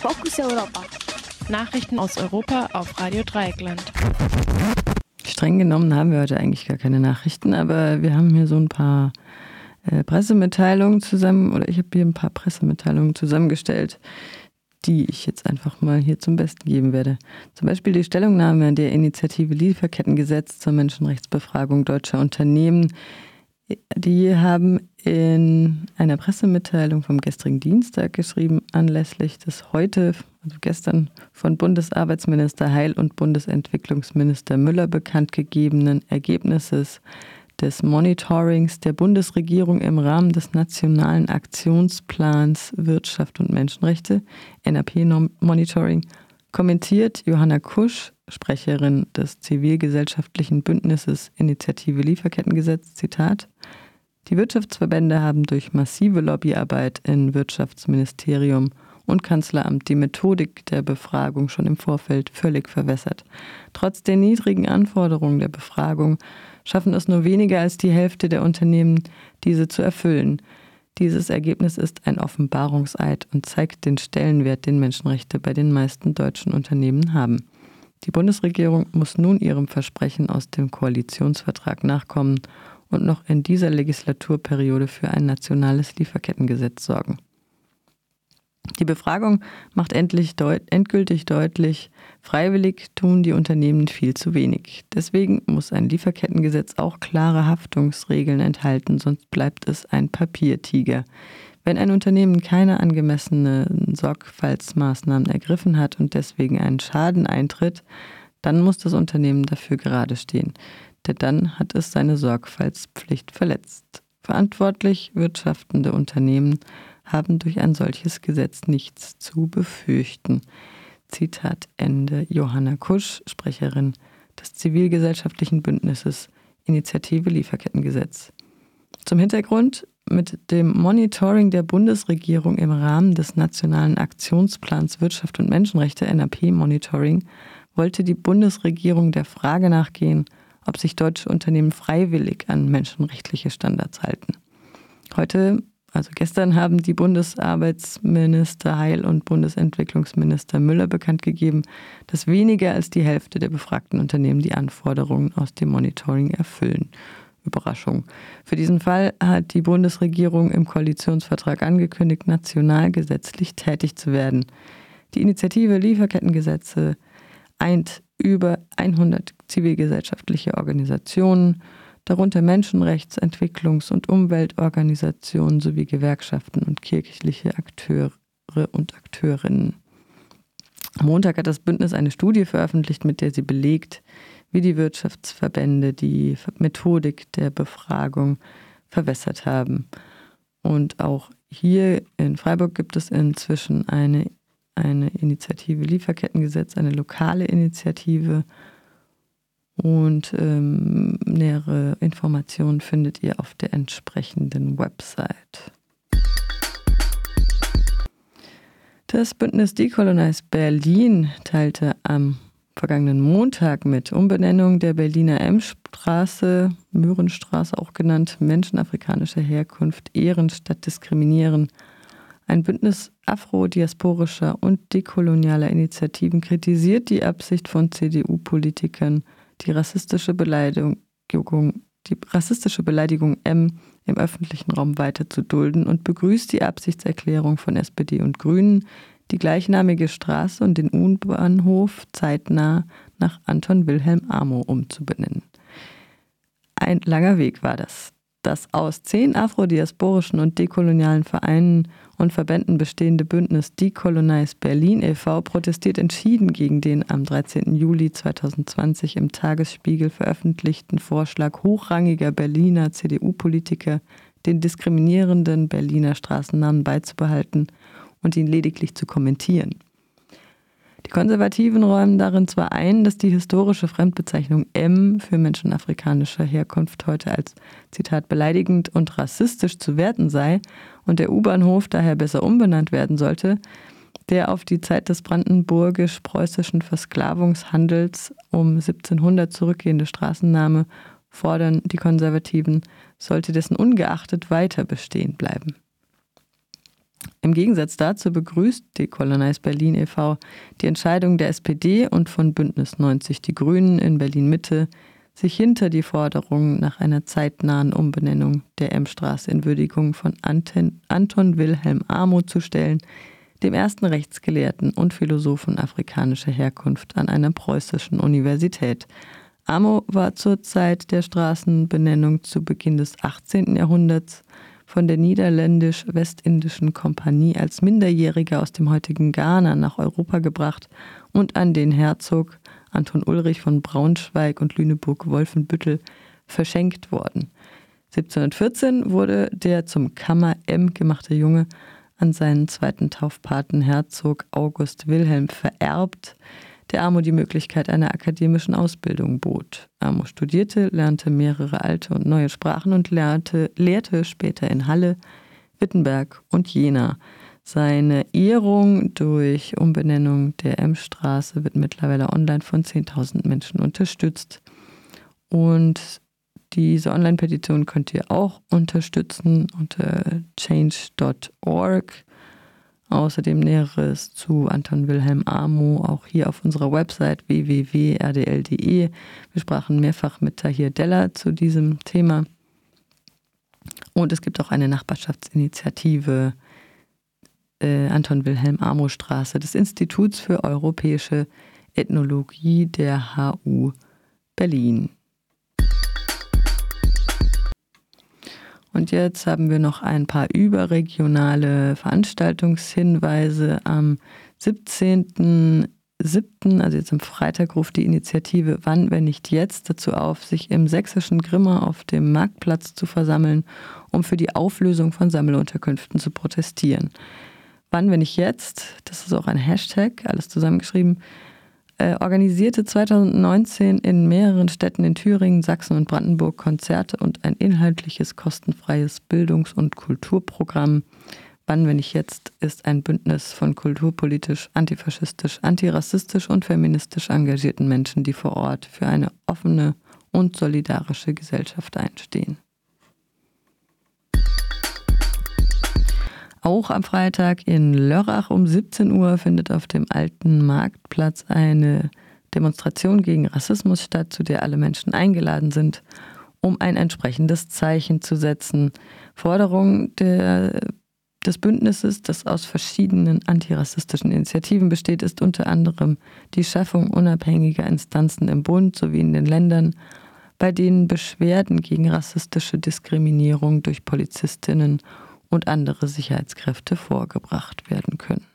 Fokus Europa. Nachrichten aus Europa auf Radio Dreieckland. Streng genommen haben wir heute eigentlich gar keine Nachrichten, aber wir haben hier so ein paar äh, Pressemitteilungen zusammen, oder ich habe hier ein paar Pressemitteilungen zusammengestellt, die ich jetzt einfach mal hier zum Besten geben werde. Zum Beispiel die Stellungnahme der Initiative Lieferkettengesetz zur Menschenrechtsbefragung deutscher Unternehmen. Die haben in einer Pressemitteilung vom gestrigen Dienstag geschrieben, anlässlich des heute, also gestern, von Bundesarbeitsminister Heil und Bundesentwicklungsminister Müller bekannt gegebenen Ergebnisses des Monitorings der Bundesregierung im Rahmen des Nationalen Aktionsplans Wirtschaft und Menschenrechte, NAP-Monitoring, kommentiert Johanna Kusch, Sprecherin des zivilgesellschaftlichen Bündnisses Initiative Lieferkettengesetz, Zitat, die Wirtschaftsverbände haben durch massive Lobbyarbeit in Wirtschaftsministerium und Kanzleramt die Methodik der Befragung schon im Vorfeld völlig verwässert. Trotz der niedrigen Anforderungen der Befragung schaffen es nur weniger als die Hälfte der Unternehmen, diese zu erfüllen. Dieses Ergebnis ist ein Offenbarungseid und zeigt den Stellenwert, den Menschenrechte bei den meisten deutschen Unternehmen haben. Die Bundesregierung muss nun ihrem Versprechen aus dem Koalitionsvertrag nachkommen und noch in dieser Legislaturperiode für ein nationales Lieferkettengesetz sorgen. Die Befragung macht endlich deut endgültig deutlich, freiwillig tun die Unternehmen viel zu wenig. Deswegen muss ein Lieferkettengesetz auch klare Haftungsregeln enthalten, sonst bleibt es ein Papiertiger. Wenn ein Unternehmen keine angemessenen Sorgfaltsmaßnahmen ergriffen hat und deswegen einen Schaden eintritt, dann muss das Unternehmen dafür gerade stehen, denn dann hat es seine Sorgfaltspflicht verletzt. Verantwortlich wirtschaftende Unternehmen haben durch ein solches Gesetz nichts zu befürchten. Zitat Ende Johanna Kusch, Sprecherin des zivilgesellschaftlichen Bündnisses Initiative Lieferkettengesetz. Zum Hintergrund, mit dem Monitoring der Bundesregierung im Rahmen des Nationalen Aktionsplans Wirtschaft und Menschenrechte NAP-Monitoring wollte die Bundesregierung der Frage nachgehen, ob sich deutsche Unternehmen freiwillig an menschenrechtliche Standards halten. Heute also gestern haben die Bundesarbeitsminister Heil und Bundesentwicklungsminister Müller bekannt gegeben, dass weniger als die Hälfte der befragten Unternehmen die Anforderungen aus dem Monitoring erfüllen. Überraschung. Für diesen Fall hat die Bundesregierung im Koalitionsvertrag angekündigt, national gesetzlich tätig zu werden. Die Initiative Lieferkettengesetze eint über 100 zivilgesellschaftliche Organisationen, darunter Menschenrechts-, Entwicklungs- und Umweltorganisationen sowie Gewerkschaften und kirchliche Akteure und Akteurinnen. Am Montag hat das Bündnis eine Studie veröffentlicht, mit der sie belegt, wie die Wirtschaftsverbände die Methodik der Befragung verwässert haben. Und auch hier in Freiburg gibt es inzwischen eine, eine Initiative Lieferkettengesetz, eine lokale Initiative, und ähm, nähere Informationen findet ihr auf der entsprechenden Website. Das Bündnis Decolonize Berlin teilte am vergangenen Montag mit Umbenennung der Berliner M-Straße, Möhrenstraße auch genannt, Menschen afrikanischer Herkunft, Ehren statt Diskriminieren. Ein Bündnis afrodiasporischer und dekolonialer Initiativen kritisiert die Absicht von CDU-Politikern, die rassistische Beleidigung, die rassistische Beleidigung M im öffentlichen Raum weiter zu dulden und begrüßt die Absichtserklärung von SPD und Grünen, die gleichnamige Straße und den U-Bahnhof zeitnah nach Anton Wilhelm Amo umzubenennen. Ein langer Weg war das. Das aus zehn afrodiasporischen und dekolonialen Vereinen und Verbänden bestehende Bündnis Decolonize Berlin e.V. protestiert entschieden gegen den am 13. Juli 2020 im Tagesspiegel veröffentlichten Vorschlag hochrangiger Berliner CDU-Politiker, den diskriminierenden Berliner Straßennamen beizubehalten und ihn lediglich zu kommentieren. Die Konservativen räumen darin zwar ein, dass die historische Fremdbezeichnung M für Menschen afrikanischer Herkunft heute als Zitat beleidigend und rassistisch zu werten sei und der U-Bahnhof daher besser umbenannt werden sollte, der auf die Zeit des brandenburgisch-preußischen Versklavungshandels um 1700 zurückgehende Straßenname fordern die Konservativen, sollte dessen ungeachtet weiter bestehen bleiben. Im Gegensatz dazu begrüßt Decolonize Berlin e.V. die Entscheidung der SPD und von Bündnis 90 Die Grünen in Berlin-Mitte, sich hinter die Forderung nach einer zeitnahen Umbenennung der M-Straße in Würdigung von Anton Wilhelm Amo zu stellen, dem ersten Rechtsgelehrten und Philosophen afrikanischer Herkunft an einer preußischen Universität. Amo war zur Zeit der Straßenbenennung zu Beginn des 18. Jahrhunderts von der niederländisch-westindischen Kompanie als Minderjähriger aus dem heutigen Ghana nach Europa gebracht und an den Herzog Anton Ulrich von Braunschweig und Lüneburg-Wolfenbüttel verschenkt worden. 1714 wurde der zum Kammer M gemachte Junge an seinen zweiten Taufpaten Herzog August Wilhelm vererbt, der Amo die Möglichkeit einer akademischen Ausbildung bot. Amo studierte, lernte mehrere alte und neue Sprachen und lehrte, lehrte später in Halle, Wittenberg und Jena. Seine Ehrung durch Umbenennung der M-Straße wird mittlerweile online von 10.000 Menschen unterstützt. Und diese Online-Petition könnt ihr auch unterstützen unter change.org. Außerdem Näheres zu Anton Wilhelm Amo auch hier auf unserer Website www.rdl.de. Wir sprachen mehrfach mit Tahir Della zu diesem Thema. Und es gibt auch eine Nachbarschaftsinitiative äh, Anton Wilhelm Amo Straße des Instituts für europäische Ethnologie der HU Berlin. Und jetzt haben wir noch ein paar überregionale Veranstaltungshinweise. Am 17.07., also jetzt am Freitag, ruft die Initiative Wann, wenn nicht jetzt dazu auf, sich im sächsischen Grimma auf dem Marktplatz zu versammeln, um für die Auflösung von Sammelunterkünften zu protestieren. Wann, wenn nicht jetzt, das ist auch ein Hashtag, alles zusammengeschrieben, äh, organisierte 2019 in mehreren Städten in Thüringen, Sachsen und Brandenburg Konzerte und ein inhaltliches kostenfreies Bildungs- und Kulturprogramm. Wann, wenn nicht jetzt, ist ein Bündnis von kulturpolitisch, antifaschistisch, antirassistisch und feministisch engagierten Menschen, die vor Ort für eine offene und solidarische Gesellschaft einstehen. Auch am Freitag in Lörrach um 17 Uhr findet auf dem alten Marktplatz eine Demonstration gegen Rassismus statt, zu der alle Menschen eingeladen sind, um ein entsprechendes Zeichen zu setzen. Forderung der, des Bündnisses, das aus verschiedenen antirassistischen Initiativen besteht, ist unter anderem die Schaffung unabhängiger Instanzen im Bund sowie in den Ländern, bei denen Beschwerden gegen rassistische Diskriminierung durch Polizistinnen und andere Sicherheitskräfte vorgebracht werden können.